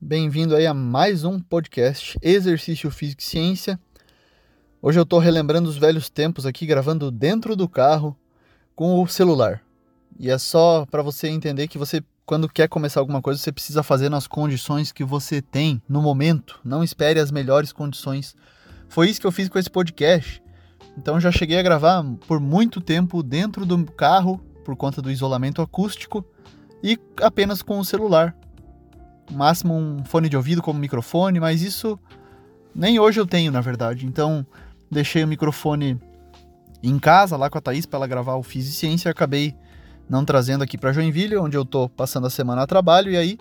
Bem-vindo aí a mais um podcast Exercício Físico e Ciência. Hoje eu estou relembrando os velhos tempos aqui, gravando dentro do carro com o celular. E é só para você entender que você, quando quer começar alguma coisa, você precisa fazer nas condições que você tem no momento. Não espere as melhores condições. Foi isso que eu fiz com esse podcast. Então já cheguei a gravar por muito tempo dentro do carro por conta do isolamento acústico e apenas com o celular. Máximo um fone de ouvido como microfone, mas isso nem hoje eu tenho, na verdade. Então, deixei o microfone em casa, lá com a Thaís, para ela gravar o Fiz e Ciência, acabei não trazendo aqui para Joinville, onde eu tô passando a semana a trabalho, e aí,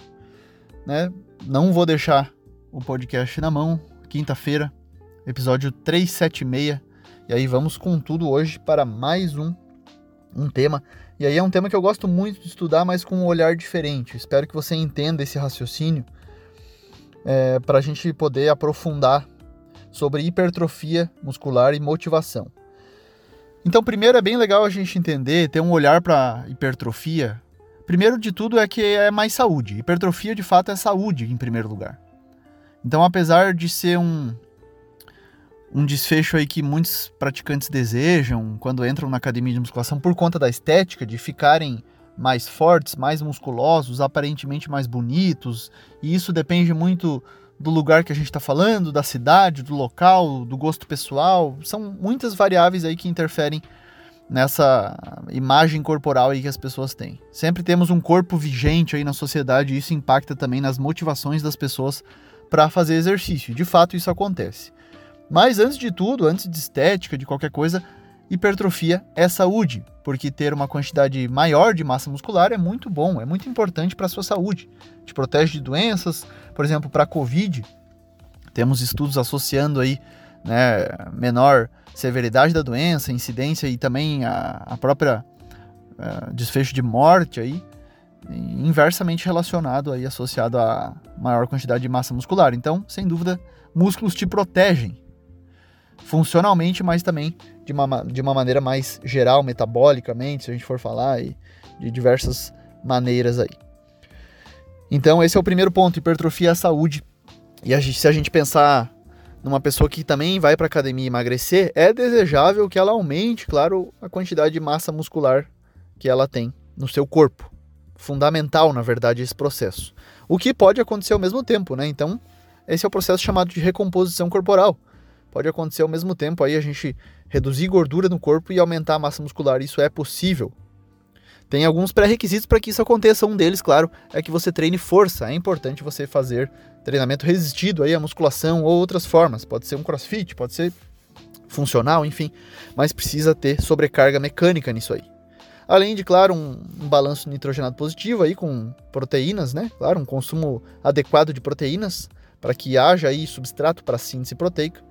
né, não vou deixar o podcast na mão, quinta-feira, episódio 376, e aí vamos com tudo hoje para mais um, um tema e aí é um tema que eu gosto muito de estudar, mas com um olhar diferente. Espero que você entenda esse raciocínio é, para a gente poder aprofundar sobre hipertrofia muscular e motivação. Então, primeiro é bem legal a gente entender, ter um olhar para hipertrofia. Primeiro de tudo é que é mais saúde. Hipertrofia de fato é saúde em primeiro lugar. Então, apesar de ser um, um desfecho aí que muitos praticantes desejam quando entram na academia de musculação por conta da estética, de ficarem mais fortes, mais musculosos, aparentemente mais bonitos, e isso depende muito do lugar que a gente está falando, da cidade, do local, do gosto pessoal. São muitas variáveis aí que interferem nessa imagem corporal aí que as pessoas têm. Sempre temos um corpo vigente aí na sociedade e isso impacta também nas motivações das pessoas para fazer exercício. De fato, isso acontece. Mas antes de tudo, antes de estética, de qualquer coisa, hipertrofia é saúde, porque ter uma quantidade maior de massa muscular é muito bom, é muito importante para a sua saúde. Te protege de doenças, por exemplo, para a Covid, temos estudos associando aí né, menor severidade da doença, incidência e também a, a própria uh, desfecho de morte aí, inversamente relacionado aí, associado a maior quantidade de massa muscular. Então, sem dúvida, músculos te protegem funcionalmente, mas também de uma, de uma maneira mais geral, metabolicamente, se a gente for falar, e de diversas maneiras aí. Então, esse é o primeiro ponto: hipertrofia à saúde. E a gente, se a gente pensar numa pessoa que também vai para academia emagrecer, é desejável que ela aumente, claro, a quantidade de massa muscular que ela tem no seu corpo. Fundamental, na verdade, esse processo. O que pode acontecer ao mesmo tempo, né? Então, esse é o processo chamado de recomposição corporal pode acontecer ao mesmo tempo aí a gente reduzir gordura no corpo e aumentar a massa muscular. Isso é possível. Tem alguns pré-requisitos para que isso aconteça. Um deles, claro, é que você treine força. É importante você fazer treinamento resistido aí à musculação ou outras formas. Pode ser um crossfit, pode ser funcional, enfim, mas precisa ter sobrecarga mecânica nisso aí. Além de, claro, um, um balanço nitrogenado positivo aí com proteínas, né? Claro, um consumo adequado de proteínas para que haja aí substrato para síntese proteica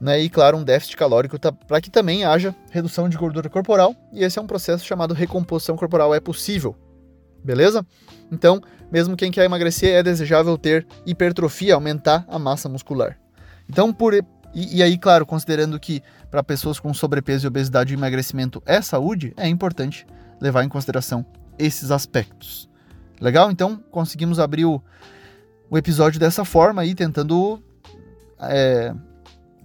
né? E claro, um déficit calórico tá, para que também haja redução de gordura corporal, e esse é um processo chamado recomposição corporal, é possível. Beleza? Então, mesmo quem quer emagrecer, é desejável ter hipertrofia, aumentar a massa muscular. Então, por e, e aí, claro, considerando que para pessoas com sobrepeso e obesidade o emagrecimento é saúde, é importante levar em consideração esses aspectos. Legal? Então, conseguimos abrir o, o episódio dessa forma aí, tentando é,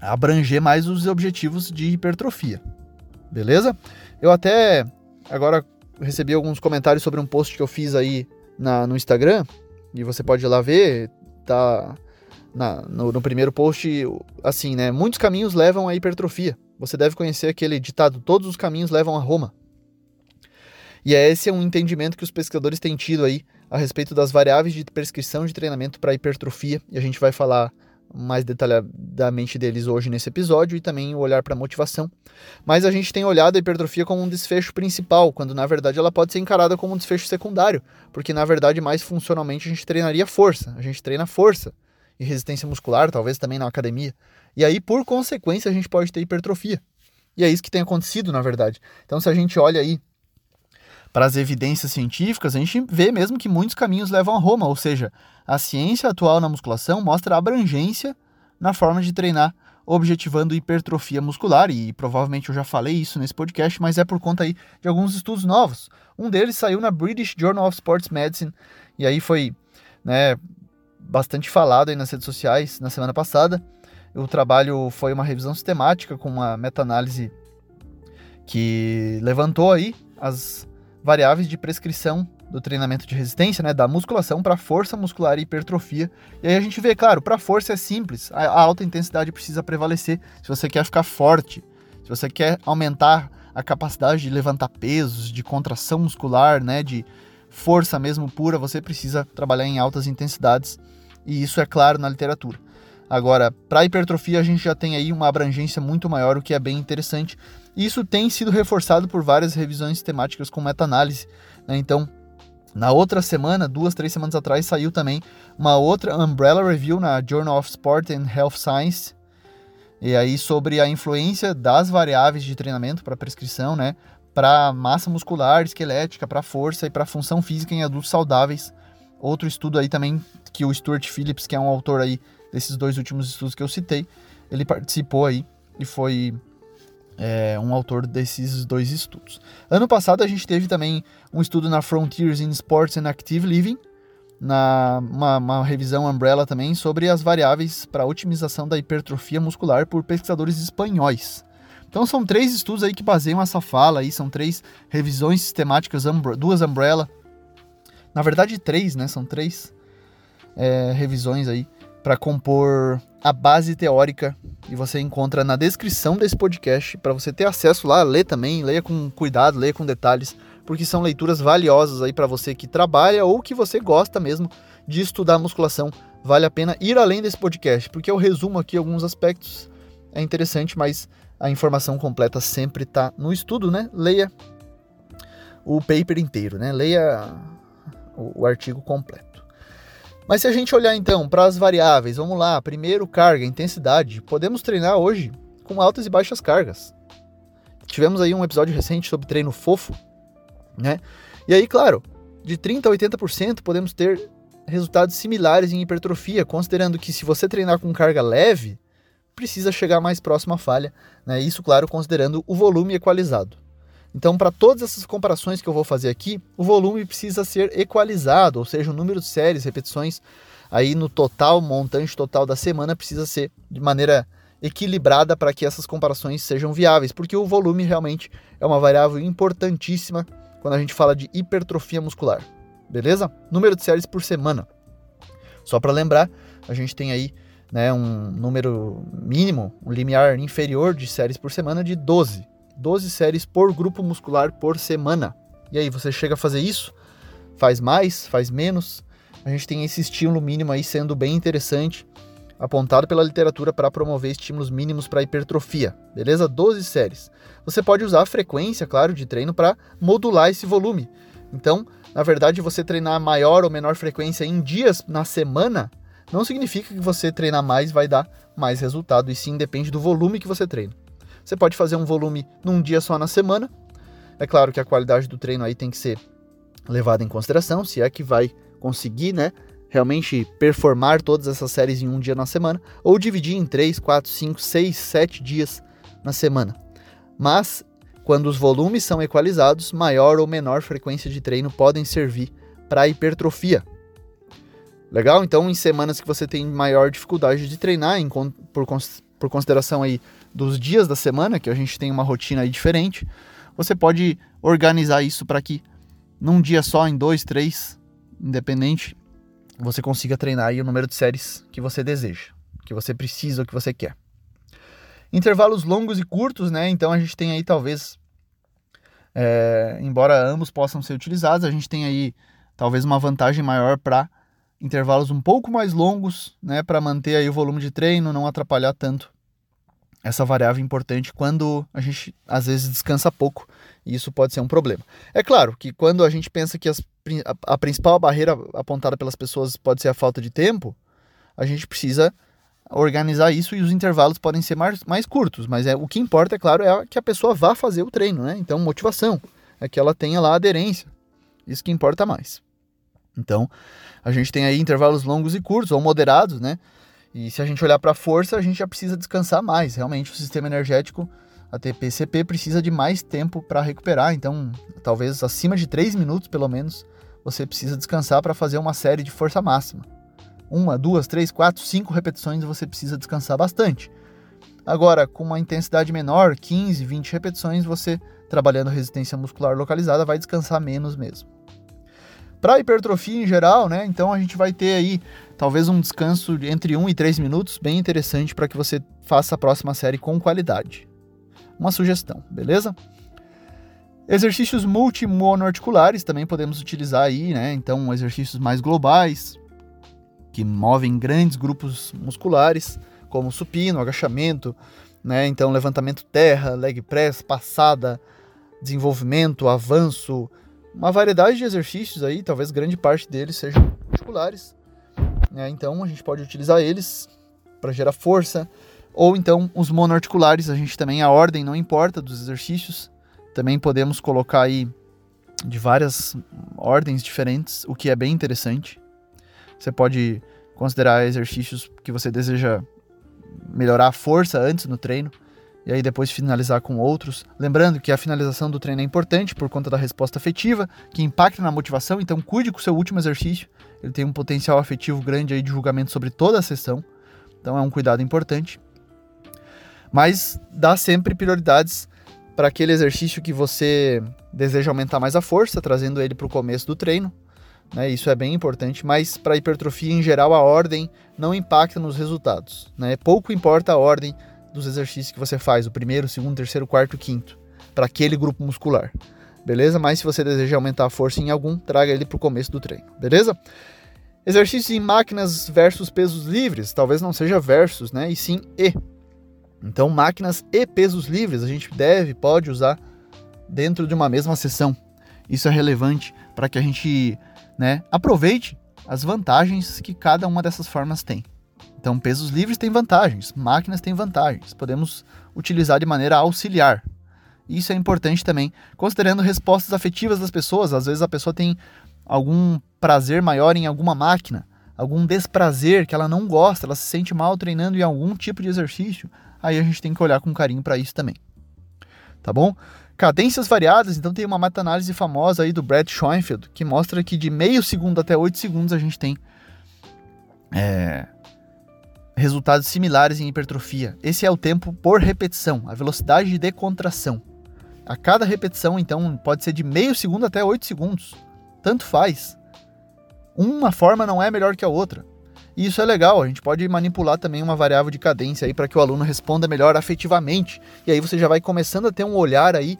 abranger mais os objetivos de hipertrofia. Beleza? Eu até agora recebi alguns comentários sobre um post que eu fiz aí na, no Instagram, e você pode ir lá ver, tá na, no, no, primeiro post, assim, né? Muitos caminhos levam à hipertrofia. Você deve conhecer aquele ditado: todos os caminhos levam a Roma. E é esse é um entendimento que os pesquisadores têm tido aí a respeito das variáveis de prescrição de treinamento para hipertrofia, e a gente vai falar mais detalhadamente deles hoje nesse episódio e também o olhar para a motivação. Mas a gente tem olhado a hipertrofia como um desfecho principal, quando na verdade ela pode ser encarada como um desfecho secundário, porque na verdade mais funcionalmente a gente treinaria força, a gente treina força. e resistência muscular, talvez também na academia. E aí, por consequência, a gente pode ter hipertrofia. E é isso que tem acontecido, na verdade. Então, se a gente olha aí para as evidências científicas, a gente vê mesmo que muitos caminhos levam a Roma, ou seja, a ciência atual na musculação mostra abrangência na forma de treinar, objetivando hipertrofia muscular, e provavelmente eu já falei isso nesse podcast, mas é por conta aí de alguns estudos novos. Um deles saiu na British Journal of Sports Medicine, e aí foi né, bastante falado aí nas redes sociais na semana passada. O trabalho foi uma revisão sistemática com uma meta-análise que levantou aí as variáveis de prescrição do treinamento de resistência, né, da musculação para força muscular e hipertrofia. E aí a gente vê, claro, para força é simples, a, a alta intensidade precisa prevalecer. Se você quer ficar forte, se você quer aumentar a capacidade de levantar pesos, de contração muscular, né, de força mesmo pura, você precisa trabalhar em altas intensidades. E isso é claro na literatura. Agora, para hipertrofia, a gente já tem aí uma abrangência muito maior, o que é bem interessante. E isso tem sido reforçado por várias revisões temáticas com meta-análise. Né? Então, na outra semana, duas, três semanas atrás, saiu também uma outra Umbrella Review na Journal of Sport and Health Science. E aí sobre a influência das variáveis de treinamento para prescrição, né? Para massa muscular, esquelética, para força e para função física em adultos saudáveis. Outro estudo aí também que o Stuart Phillips, que é um autor aí desses dois últimos estudos que eu citei, ele participou aí e foi é, um autor desses dois estudos. Ano passado a gente teve também um estudo na Frontiers in Sports and Active Living, na uma, uma revisão umbrella também sobre as variáveis para otimização da hipertrofia muscular por pesquisadores espanhóis. Então são três estudos aí que baseiam essa fala aí, são três revisões sistemáticas, duas umbrella. Na verdade três, né? São três é, revisões aí para compor a base teórica e você encontra na descrição desse podcast para você ter acesso lá, ler também, leia com cuidado, leia com detalhes, porque são leituras valiosas aí para você que trabalha ou que você gosta mesmo de estudar musculação. Vale a pena ir além desse podcast, porque eu resumo aqui alguns aspectos, é interessante, mas a informação completa sempre está no estudo, né? Leia o paper inteiro, né? Leia o, o artigo completo. Mas se a gente olhar então para as variáveis, vamos lá, primeiro carga, intensidade, podemos treinar hoje com altas e baixas cargas. Tivemos aí um episódio recente sobre treino fofo, né? E aí, claro, de 30 a 80% podemos ter resultados similares em hipertrofia, considerando que se você treinar com carga leve, precisa chegar mais próximo à falha, né? Isso, claro, considerando o volume equalizado. Então, para todas essas comparações que eu vou fazer aqui, o volume precisa ser equalizado, ou seja, o número de séries, repetições aí no total, montante total da semana precisa ser de maneira equilibrada para que essas comparações sejam viáveis, porque o volume realmente é uma variável importantíssima quando a gente fala de hipertrofia muscular. Beleza? Número de séries por semana. Só para lembrar, a gente tem aí né, um número mínimo, um limiar inferior de séries por semana de 12. 12 séries por grupo muscular por semana. E aí, você chega a fazer isso? Faz mais? Faz menos? A gente tem esse estímulo mínimo aí sendo bem interessante, apontado pela literatura para promover estímulos mínimos para hipertrofia, beleza? 12 séries. Você pode usar a frequência, claro, de treino para modular esse volume. Então, na verdade, você treinar maior ou menor frequência em dias na semana não significa que você treinar mais vai dar mais resultado, e sim depende do volume que você treina. Você pode fazer um volume num dia só na semana. É claro que a qualidade do treino aí tem que ser levada em consideração, se é que vai conseguir, né, realmente performar todas essas séries em um dia na semana, ou dividir em 3, 4, 5, 6, 7 dias na semana. Mas, quando os volumes são equalizados, maior ou menor frequência de treino podem servir para hipertrofia. Legal? Então, em semanas que você tem maior dificuldade de treinar, por, por consideração aí dos dias da semana, que a gente tem uma rotina aí diferente, você pode organizar isso para que num dia só, em dois, três, independente, você consiga treinar aí o número de séries que você deseja, que você precisa ou que você quer. Intervalos longos e curtos, né? Então a gente tem aí talvez, é, embora ambos possam ser utilizados, a gente tem aí talvez uma vantagem maior para intervalos um pouco mais longos, né? Para manter aí o volume de treino, não atrapalhar tanto essa variável importante quando a gente às vezes descansa pouco, e isso pode ser um problema. É claro que quando a gente pensa que as, a, a principal barreira apontada pelas pessoas pode ser a falta de tempo, a gente precisa organizar isso e os intervalos podem ser mais, mais curtos, mas é o que importa, é claro, é que a pessoa vá fazer o treino, né? Então, motivação, é que ela tenha lá aderência. Isso que importa mais. Então, a gente tem aí intervalos longos e curtos ou moderados, né? E se a gente olhar para a força, a gente já precisa descansar mais. Realmente, o sistema energético, a TPCP, precisa de mais tempo para recuperar. Então, talvez acima de 3 minutos, pelo menos, você precisa descansar para fazer uma série de força máxima uma, duas, três, quatro, cinco repetições você precisa descansar bastante. Agora, com uma intensidade menor, 15, 20 repetições, você trabalhando resistência muscular localizada vai descansar menos mesmo. Para hipertrofia em geral, né? Então a gente vai ter aí talvez um descanso entre 1 e 3 minutos, bem interessante para que você faça a próxima série com qualidade. Uma sugestão, beleza? Exercícios multimonoarticulares também podemos utilizar aí, né? Então, exercícios mais globais, que movem grandes grupos musculares, como supino, agachamento, né? Então levantamento terra, leg press, passada, desenvolvimento, avanço, uma variedade de exercícios aí, talvez grande parte deles sejam musculares. Né? Então a gente pode utilizar eles para gerar força, ou então os monoarticulares, a gente também a ordem não importa dos exercícios, também podemos colocar aí de várias ordens diferentes, o que é bem interessante. Você pode considerar exercícios que você deseja melhorar a força antes no treino e aí depois finalizar com outros. Lembrando que a finalização do treino é importante por conta da resposta afetiva, que impacta na motivação, então cuide com o seu último exercício. Ele tem um potencial afetivo grande aí de julgamento sobre toda a sessão. Então é um cuidado importante. Mas dá sempre prioridades para aquele exercício que você deseja aumentar mais a força, trazendo ele para o começo do treino, né? Isso é bem importante, mas para hipertrofia em geral a ordem não impacta nos resultados. Né? Pouco importa a ordem dos exercícios que você faz, o primeiro, segundo, terceiro, quarto, quinto, para aquele grupo muscular. Beleza? Mas se você deseja aumentar a força em algum, traga ele para o começo do treino. Beleza? Exercícios em máquinas versus pesos livres, talvez não seja versus, né? E sim e. Então, máquinas e pesos livres a gente deve, pode usar dentro de uma mesma sessão. Isso é relevante para que a gente né? Aproveite as vantagens que cada uma dessas formas tem. Então, pesos livres têm vantagens, máquinas têm vantagens, podemos utilizar de maneira auxiliar. Isso é importante também, considerando respostas afetivas das pessoas. Às vezes a pessoa tem algum prazer maior em alguma máquina, algum desprazer que ela não gosta, ela se sente mal treinando em algum tipo de exercício. Aí a gente tem que olhar com carinho para isso também. Tá bom? Cadências variadas, então tem uma meta-análise famosa aí do Brad Schoenfeld, que mostra que de meio segundo até 8 segundos a gente tem é, resultados similares em hipertrofia. Esse é o tempo por repetição, a velocidade de contração. A cada repetição, então, pode ser de meio segundo até 8 segundos. Tanto faz. Uma forma não é melhor que a outra. E isso é legal, a gente pode manipular também uma variável de cadência aí para que o aluno responda melhor afetivamente. E aí você já vai começando a ter um olhar aí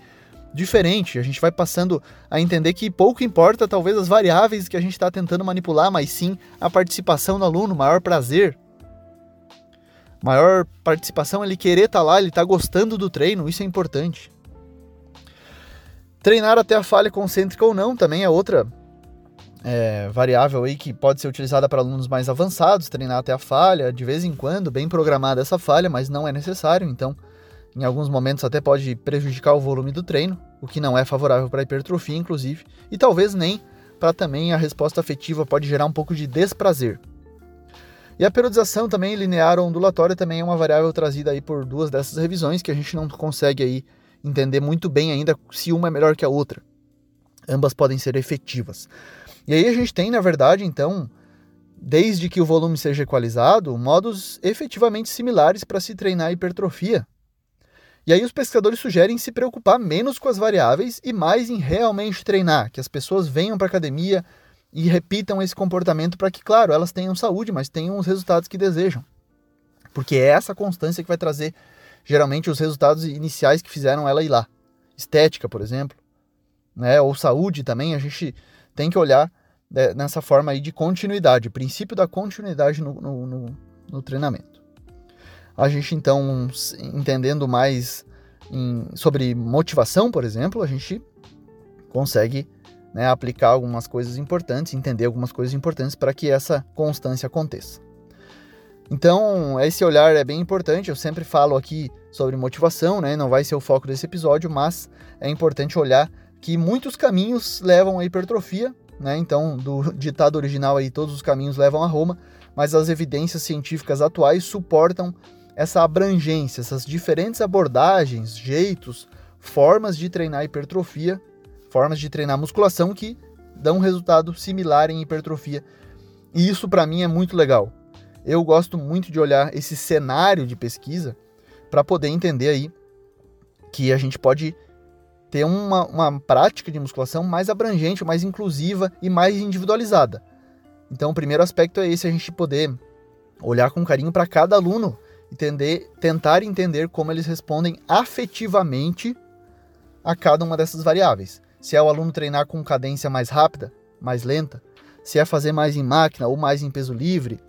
diferente. A gente vai passando a entender que pouco importa talvez as variáveis que a gente está tentando manipular, mas sim a participação do aluno, maior prazer. Maior participação, ele querer estar tá lá, ele tá gostando do treino, isso é importante. Treinar até a falha concêntrica ou não também é outra é, variável aí que pode ser utilizada para alunos mais avançados, treinar até a falha, de vez em quando, bem programada essa falha, mas não é necessário, então em alguns momentos até pode prejudicar o volume do treino, o que não é favorável para hipertrofia, inclusive, e talvez nem para também a resposta afetiva pode gerar um pouco de desprazer. E a periodização também linear ou ondulatória também é uma variável trazida aí por duas dessas revisões que a gente não consegue aí entender muito bem ainda se uma é melhor que a outra. Ambas podem ser efetivas. E aí a gente tem, na verdade, então, desde que o volume seja equalizado, modos efetivamente similares para se treinar hipertrofia. E aí os pesquisadores sugerem se preocupar menos com as variáveis e mais em realmente treinar, que as pessoas venham para a academia e repitam esse comportamento para que, claro, elas tenham saúde, mas tenham os resultados que desejam. Porque é essa constância que vai trazer geralmente os resultados iniciais que fizeram ela ir lá. Estética, por exemplo, né? ou saúde também, a gente tem que olhar né, nessa forma aí de continuidade, princípio da continuidade no, no, no, no treinamento. A gente então, entendendo mais em, sobre motivação, por exemplo, a gente consegue né, aplicar algumas coisas importantes, entender algumas coisas importantes para que essa constância aconteça. Então, esse olhar é bem importante. Eu sempre falo aqui sobre motivação, né? Não vai ser o foco desse episódio, mas é importante olhar que muitos caminhos levam à hipertrofia, né? Então, do ditado original aí, todos os caminhos levam a Roma, mas as evidências científicas atuais suportam essa abrangência, essas diferentes abordagens, jeitos, formas de treinar hipertrofia, formas de treinar musculação que dão um resultado similar em hipertrofia. E isso para mim é muito legal. Eu gosto muito de olhar esse cenário de pesquisa para poder entender aí que a gente pode ter uma, uma prática de musculação mais abrangente, mais inclusiva e mais individualizada. Então, o primeiro aspecto é esse: a gente poder olhar com carinho para cada aluno, entender, tentar entender como eles respondem afetivamente a cada uma dessas variáveis. Se é o aluno treinar com cadência mais rápida, mais lenta, se é fazer mais em máquina ou mais em peso livre,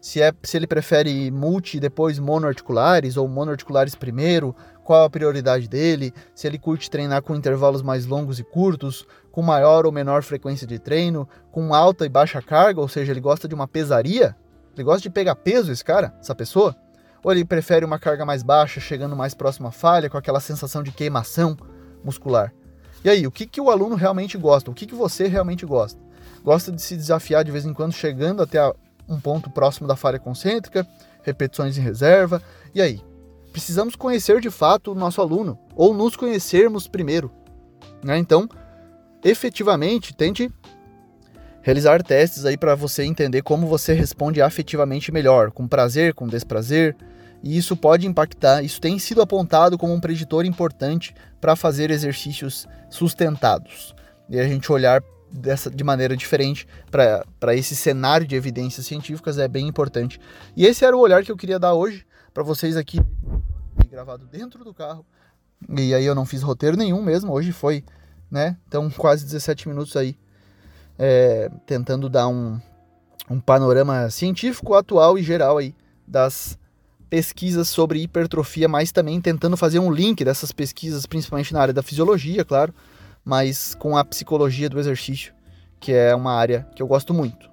se, é, se ele prefere multi e depois monoarticulares ou monoarticulares primeiro, qual a prioridade dele, se ele curte treinar com intervalos mais longos e curtos, com maior ou menor frequência de treino, com alta e baixa carga, ou seja, ele gosta de uma pesaria, ele gosta de pegar peso, esse cara, essa pessoa, ou ele prefere uma carga mais baixa, chegando mais próximo à falha, com aquela sensação de queimação muscular. E aí, o que, que o aluno realmente gosta? O que, que você realmente gosta? Gosta de se desafiar de vez em quando, chegando até a um ponto próximo da falha concêntrica, repetições em reserva. E aí? Precisamos conhecer de fato o nosso aluno, ou nos conhecermos primeiro. Né? Então, efetivamente, tente realizar testes aí para você entender como você responde afetivamente melhor, com prazer, com desprazer, e isso pode impactar, isso tem sido apontado como um preditor importante para fazer exercícios sustentados. E a gente olhar dessa, de maneira diferente para esse cenário de evidências científicas é bem importante. E esse era o olhar que eu queria dar hoje para vocês aqui, gravado dentro do carro. E aí eu não fiz roteiro nenhum mesmo, hoje foi, né? Então quase 17 minutos aí, é, tentando dar um, um panorama científico atual e geral aí das pesquisas sobre hipertrofia, mas também tentando fazer um link dessas pesquisas, principalmente na área da fisiologia, claro, mas com a psicologia do exercício, que é uma área que eu gosto muito.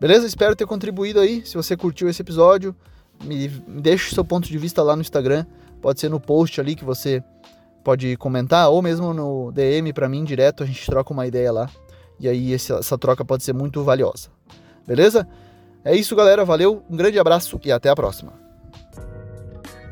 Beleza? Espero ter contribuído aí. Se você curtiu esse episódio, me, deixe seu ponto de vista lá no Instagram. Pode ser no post ali que você pode comentar, ou mesmo no DM para mim direto, a gente troca uma ideia lá. E aí essa troca pode ser muito valiosa. Beleza? É isso, galera. Valeu, um grande abraço e até a próxima.